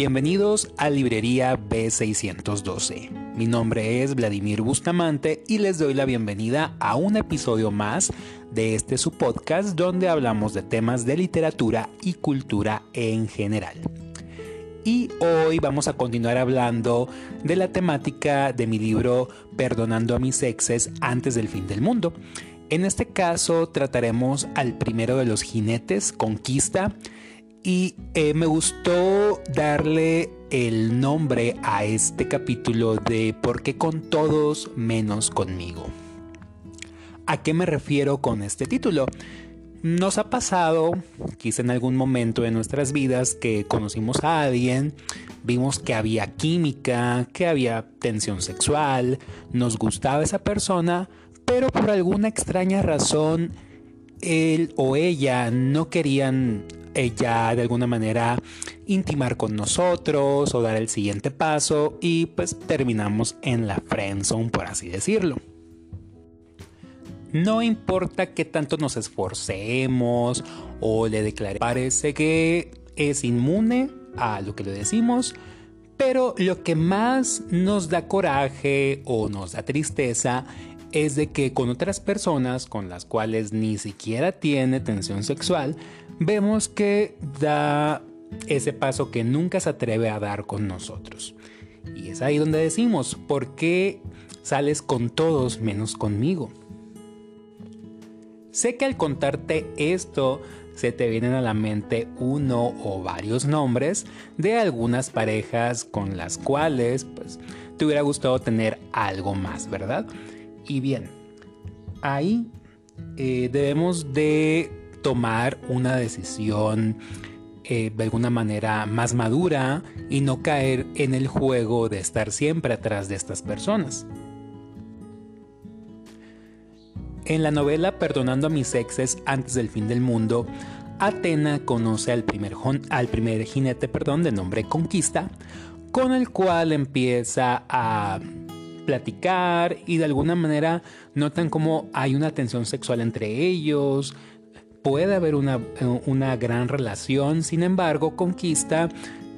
Bienvenidos a Librería B612. Mi nombre es Vladimir Bustamante y les doy la bienvenida a un episodio más de este su podcast donde hablamos de temas de literatura y cultura en general. Y hoy vamos a continuar hablando de la temática de mi libro Perdonando a mis exes antes del fin del mundo. En este caso trataremos al primero de los jinetes, Conquista, y eh, me gustó darle el nombre a este capítulo de ¿Por qué con todos menos conmigo? ¿A qué me refiero con este título? Nos ha pasado, quizá en algún momento de nuestras vidas, que conocimos a alguien, vimos que había química, que había tensión sexual, nos gustaba esa persona, pero por alguna extraña razón él o ella no querían ella de alguna manera intimar con nosotros o dar el siguiente paso y pues terminamos en la friendzone por así decirlo. No importa qué tanto nos esforcemos o le declaremos, parece que es inmune a lo que le decimos, pero lo que más nos da coraje o nos da tristeza es de que con otras personas con las cuales ni siquiera tiene tensión sexual, vemos que da ese paso que nunca se atreve a dar con nosotros. Y es ahí donde decimos, ¿por qué sales con todos menos conmigo? Sé que al contarte esto se te vienen a la mente uno o varios nombres de algunas parejas con las cuales pues, te hubiera gustado tener algo más, ¿verdad? Y bien, ahí eh, debemos de tomar una decisión eh, de alguna manera más madura y no caer en el juego de estar siempre atrás de estas personas. En la novela Perdonando a mis exes antes del fin del mundo, Atena conoce al primer, al primer jinete perdón, de nombre Conquista, con el cual empieza a platicar y de alguna manera notan como hay una tensión sexual entre ellos, puede haber una, una gran relación, sin embargo, Conquista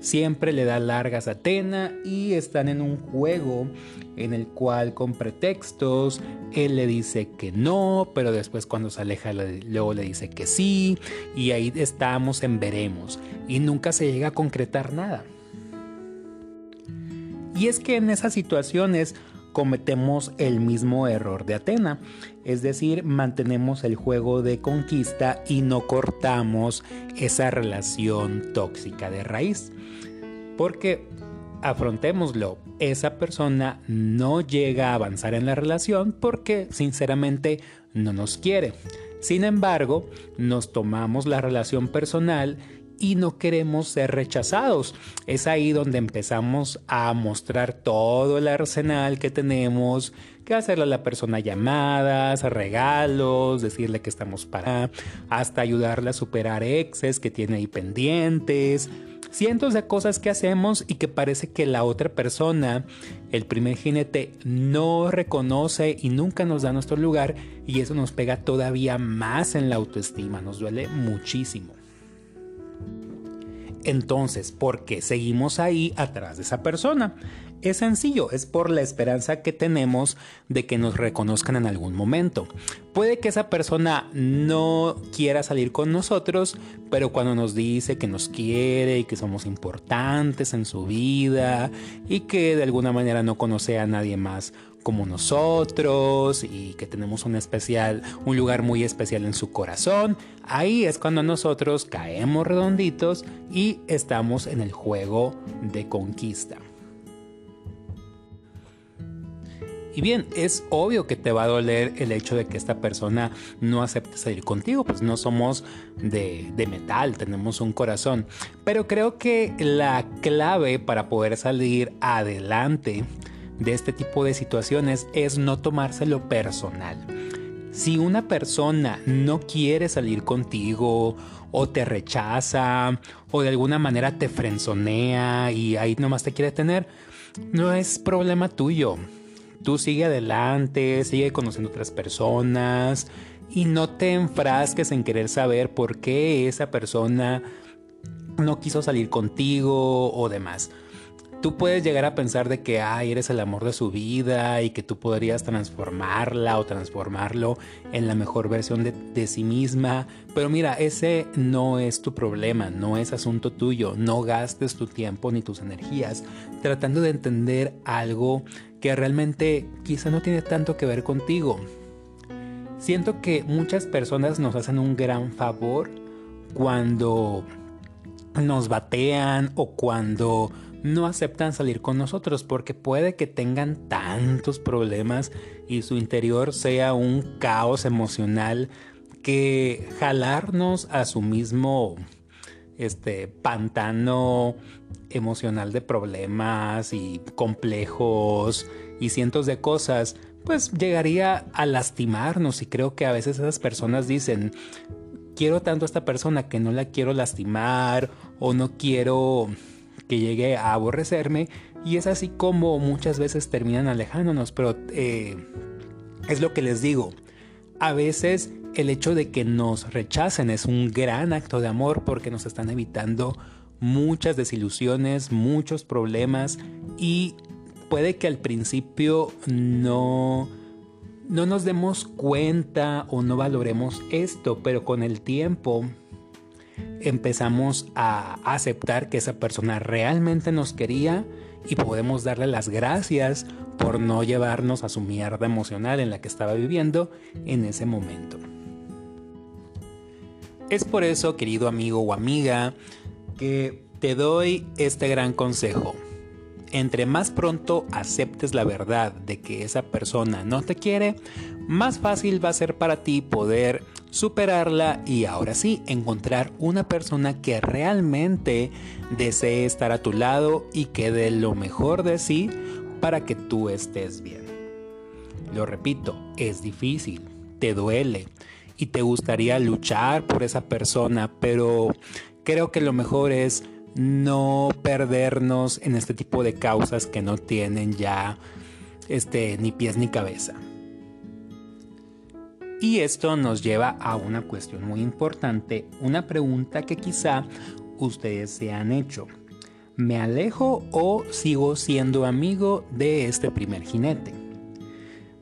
siempre le da largas a Atena y están en un juego en el cual con pretextos él le dice que no, pero después cuando se aleja luego le dice que sí y ahí estamos en veremos y nunca se llega a concretar nada. Y es que en esas situaciones cometemos el mismo error de Atena, es decir, mantenemos el juego de conquista y no cortamos esa relación tóxica de raíz. Porque, afrontémoslo, esa persona no llega a avanzar en la relación porque sinceramente no nos quiere. Sin embargo, nos tomamos la relación personal y no queremos ser rechazados. Es ahí donde empezamos a mostrar todo el arsenal que tenemos, que hacerle a la persona llamadas, regalos, decirle que estamos para, hasta ayudarle a superar exes que tiene ahí pendientes. Cientos de cosas que hacemos y que parece que la otra persona, el primer jinete, no reconoce y nunca nos da nuestro lugar y eso nos pega todavía más en la autoestima, nos duele muchísimo. Entonces, ¿por qué seguimos ahí atrás de esa persona? Es sencillo, es por la esperanza que tenemos de que nos reconozcan en algún momento. Puede que esa persona no quiera salir con nosotros, pero cuando nos dice que nos quiere y que somos importantes en su vida y que de alguna manera no conoce a nadie más como nosotros y que tenemos un especial, un lugar muy especial en su corazón, ahí es cuando nosotros caemos redonditos y estamos en el juego de conquista. Y bien, es obvio que te va a doler el hecho de que esta persona no acepte salir contigo, pues no somos de, de, metal, tenemos un corazón. Pero creo que la clave para poder salir adelante de este tipo de situaciones es no tomárselo personal. Si una persona no quiere salir contigo o te rechaza o de alguna manera te frenzonea y ahí nomás te quiere tener, no es problema tuyo. Tú sigue adelante, sigue conociendo otras personas y no te enfrasques en querer saber por qué esa persona no quiso salir contigo o demás tú puedes llegar a pensar de que ay, eres el amor de su vida y que tú podrías transformarla o transformarlo en la mejor versión de, de, sí misma. Pero mira, ese no es tu problema, no es asunto tuyo. No gastes tu tiempo ni tus energías tratando de entender algo que realmente quizá no tiene tanto que ver contigo. Siento que muchas personas nos hacen un gran favor cuando nos batean o cuando no aceptan salir con nosotros porque puede que tengan tantos problemas y su interior sea un caos emocional que jalarnos a su mismo este pantano emocional de problemas y complejos y cientos de cosas pues llegaría a lastimarnos. Y creo que a veces esas personas dicen quiero tanto a esta persona que no la quiero lastimar o no quiero que llegue a aborrecerme y es así como muchas veces terminan alejándonos, pero eh, es lo que les digo, a veces el hecho de que nos rechacen es un gran acto de amor porque nos están evitando muchas desilusiones, muchos problemas y puede que al principio no no nos demos cuenta o no valoremos esto, pero con el tiempo empezamos a aceptar que esa persona realmente nos quería y podemos darle las gracias por no llevarnos a su mierda emocional en la que estaba viviendo en ese momento. Es por eso, querido amigo o amiga, que te doy este gran consejo. Entre más pronto aceptes la verdad de que esa persona no te quiere, más fácil va a ser para ti poder superarla y ahora sí encontrar una persona que realmente desee estar a tu lado y que dé lo mejor de sí para que tú estés bien. Lo repito, es difícil, te duele y te gustaría luchar por esa persona, pero creo que lo mejor es no perdernos en este tipo de causas que no tienen ya este ni pies ni cabeza. Y esto nos lleva a una cuestión muy importante, una pregunta que quizá ustedes se han hecho. ¿Me alejo o sigo siendo amigo de este primer jinete?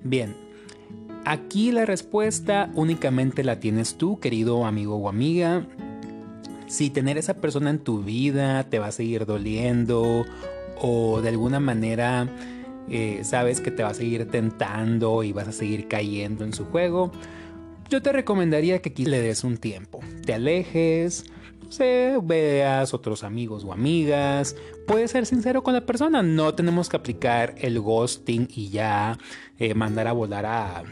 Bien, aquí la respuesta únicamente la tienes tú, querido amigo o amiga. Si tener esa persona en tu vida te va a seguir doliendo o de alguna manera eh, sabes que te va a seguir tentando y vas a seguir cayendo en su juego, yo te recomendaría que aquí le des un tiempo, te alejes, no veas otros amigos o amigas, puedes ser sincero con la persona, no tenemos que aplicar el ghosting y ya eh, mandar a volar a,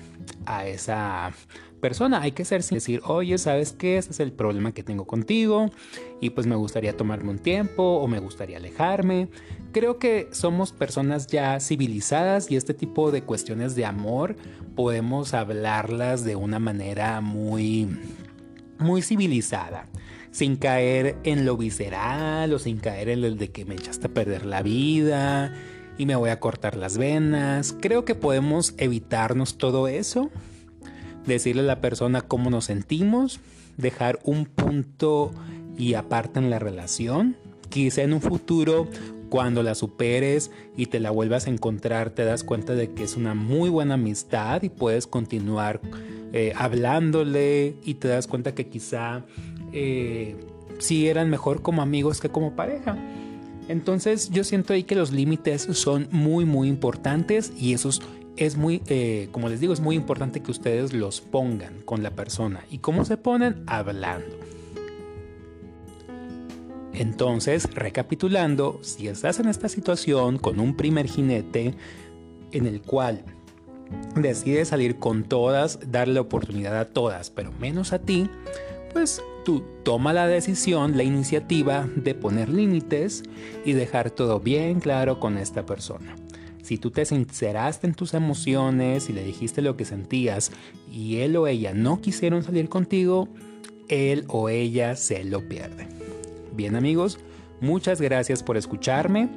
a esa persona. Hay que ser sin decir, oye, ¿sabes qué? Ese es el problema que tengo contigo y pues me gustaría tomarme un tiempo o me gustaría alejarme. Creo que somos personas ya civilizadas y este tipo de cuestiones de amor podemos hablarlas de una manera muy, muy civilizada. Sin caer en lo visceral o sin caer en el de que me echaste a perder la vida y me voy a cortar las venas. Creo que podemos evitarnos todo eso decirle a la persona cómo nos sentimos, dejar un punto y aparte en la relación. Quizá en un futuro, cuando la superes y te la vuelvas a encontrar, te das cuenta de que es una muy buena amistad y puedes continuar eh, hablándole y te das cuenta que quizá eh, sí eran mejor como amigos que como pareja. Entonces yo siento ahí que los límites son muy muy importantes y esos es muy, eh, como les digo, es muy importante que ustedes los pongan con la persona. ¿Y cómo se ponen? Hablando. Entonces, recapitulando, si estás en esta situación con un primer jinete en el cual decides salir con todas, darle oportunidad a todas, pero menos a ti, pues tú toma la decisión, la iniciativa de poner límites y dejar todo bien claro con esta persona. Si tú te sinceraste en tus emociones y le dijiste lo que sentías y él o ella no quisieron salir contigo, él o ella se lo pierde. Bien amigos, muchas gracias por escucharme.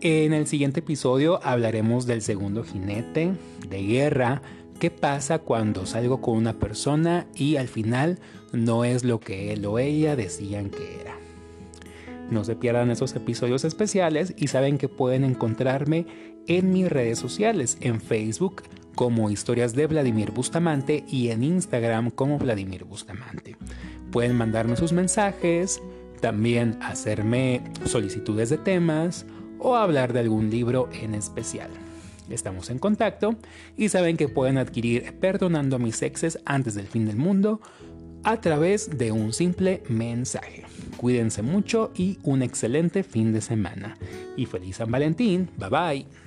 En el siguiente episodio hablaremos del segundo jinete de guerra. ¿Qué pasa cuando salgo con una persona y al final no es lo que él o ella decían que era? No se pierdan esos episodios especiales y saben que pueden encontrarme en mis redes sociales, en Facebook como Historias de Vladimir Bustamante y en Instagram como Vladimir Bustamante. Pueden mandarme sus mensajes, también hacerme solicitudes de temas o hablar de algún libro en especial. Estamos en contacto y saben que pueden adquirir Perdonando a mis exes antes del fin del mundo a través de un simple mensaje. Cuídense mucho y un excelente fin de semana. Y feliz San Valentín. Bye bye.